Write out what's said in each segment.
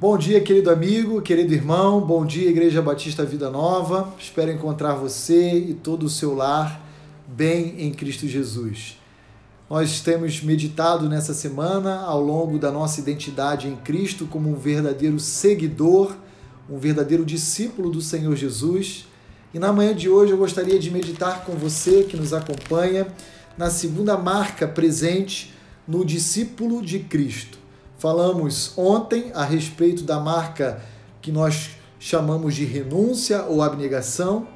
Bom dia, querido amigo, querido irmão, bom dia, Igreja Batista Vida Nova. Espero encontrar você e todo o seu lar bem em Cristo Jesus. Nós temos meditado nessa semana ao longo da nossa identidade em Cristo como um verdadeiro seguidor, um verdadeiro discípulo do Senhor Jesus. E na manhã de hoje eu gostaria de meditar com você que nos acompanha na segunda marca presente no discípulo de Cristo. Falamos ontem a respeito da marca que nós chamamos de renúncia ou abnegação,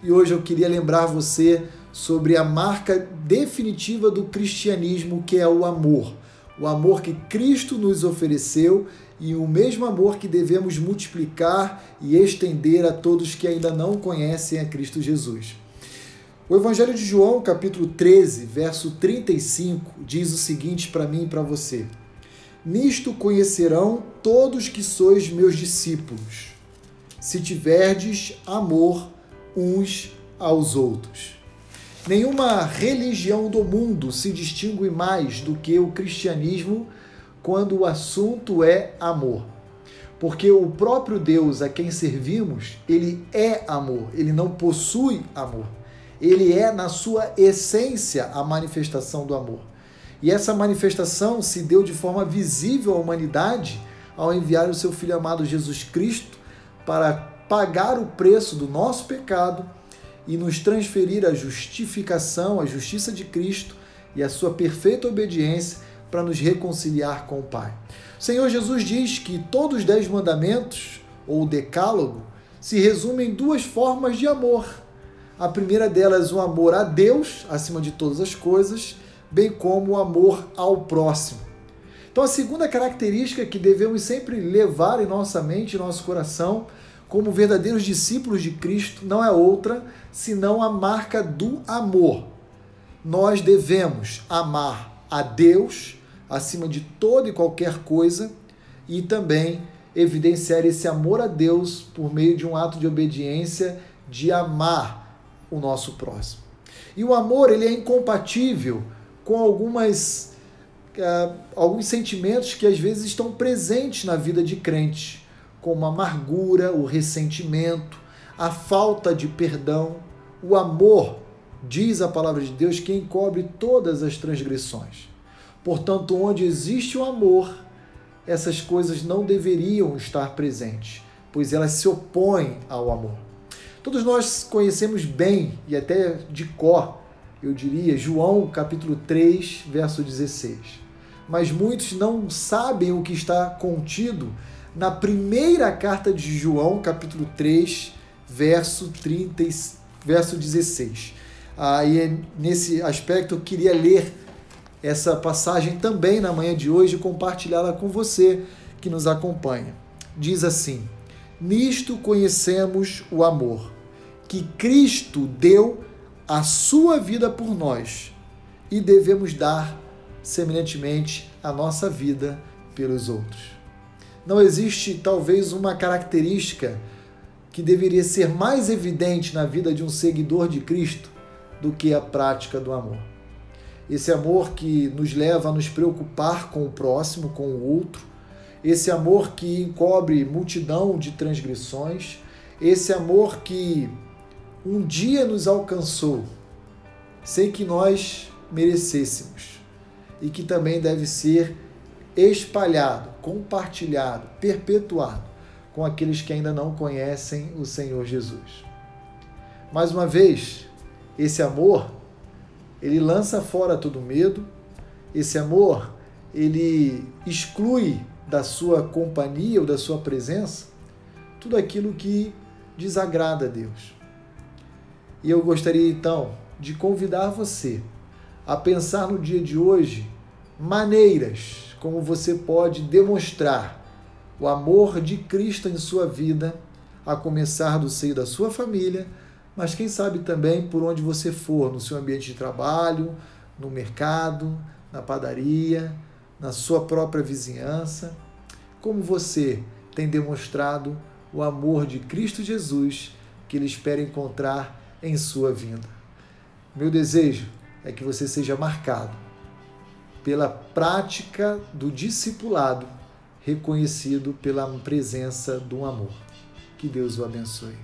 e hoje eu queria lembrar você sobre a marca definitiva do cristianismo, que é o amor. O amor que Cristo nos ofereceu e o mesmo amor que devemos multiplicar e estender a todos que ainda não conhecem a Cristo Jesus. O Evangelho de João, capítulo 13, verso 35, diz o seguinte para mim e para você. Nisto conhecerão todos que sois meus discípulos, se tiverdes amor uns aos outros. Nenhuma religião do mundo se distingue mais do que o cristianismo quando o assunto é amor. Porque o próprio Deus a quem servimos, ele é amor, ele não possui amor. Ele é, na sua essência, a manifestação do amor. E essa manifestação se deu de forma visível à humanidade ao enviar o seu Filho amado Jesus Cristo para pagar o preço do nosso pecado e nos transferir a justificação, a justiça de Cristo e a sua perfeita obediência para nos reconciliar com o Pai. O Senhor Jesus diz que todos os dez mandamentos, ou decálogo, se resumem em duas formas de amor. A primeira delas, o amor a Deus, acima de todas as coisas, bem como o amor ao próximo. Então, a segunda característica que devemos sempre levar em nossa mente, em nosso coração, como verdadeiros discípulos de Cristo, não é outra senão a marca do amor. Nós devemos amar a Deus acima de toda e qualquer coisa e também evidenciar esse amor a Deus por meio de um ato de obediência, de amar o nosso próximo. E o amor ele é incompatível com algumas, uh, alguns sentimentos que às vezes estão presentes na vida de crente, como a amargura, o ressentimento, a falta de perdão, o amor, diz a palavra de Deus, que encobre todas as transgressões. Portanto, onde existe o amor, essas coisas não deveriam estar presentes, pois elas se opõem ao amor. Todos nós conhecemos bem e até de cor eu diria, João capítulo 3, verso 16. Mas muitos não sabem o que está contido na primeira carta de João, capítulo 3, verso 30, verso 16. Aí nesse aspecto eu queria ler essa passagem também na manhã de hoje e compartilhá-la com você que nos acompanha. Diz assim: Nisto conhecemos o amor que Cristo deu a sua vida por nós e devemos dar semelhantemente a nossa vida pelos outros. Não existe talvez uma característica que deveria ser mais evidente na vida de um seguidor de Cristo do que a prática do amor. Esse amor que nos leva a nos preocupar com o próximo, com o outro, esse amor que encobre multidão de transgressões, esse amor que um dia nos alcançou sem que nós merecêssemos e que também deve ser espalhado, compartilhado, perpetuado com aqueles que ainda não conhecem o Senhor Jesus. Mais uma vez, esse amor, ele lança fora todo medo, esse amor, ele exclui da sua companhia ou da sua presença tudo aquilo que desagrada a Deus. E eu gostaria então de convidar você a pensar no dia de hoje maneiras como você pode demonstrar o amor de Cristo em sua vida, a começar do seio da sua família, mas quem sabe também por onde você for, no seu ambiente de trabalho, no mercado, na padaria, na sua própria vizinhança, como você tem demonstrado o amor de Cristo Jesus que ele espera encontrar em sua vinda. Meu desejo é que você seja marcado pela prática do discipulado reconhecido pela presença do amor. Que Deus o abençoe.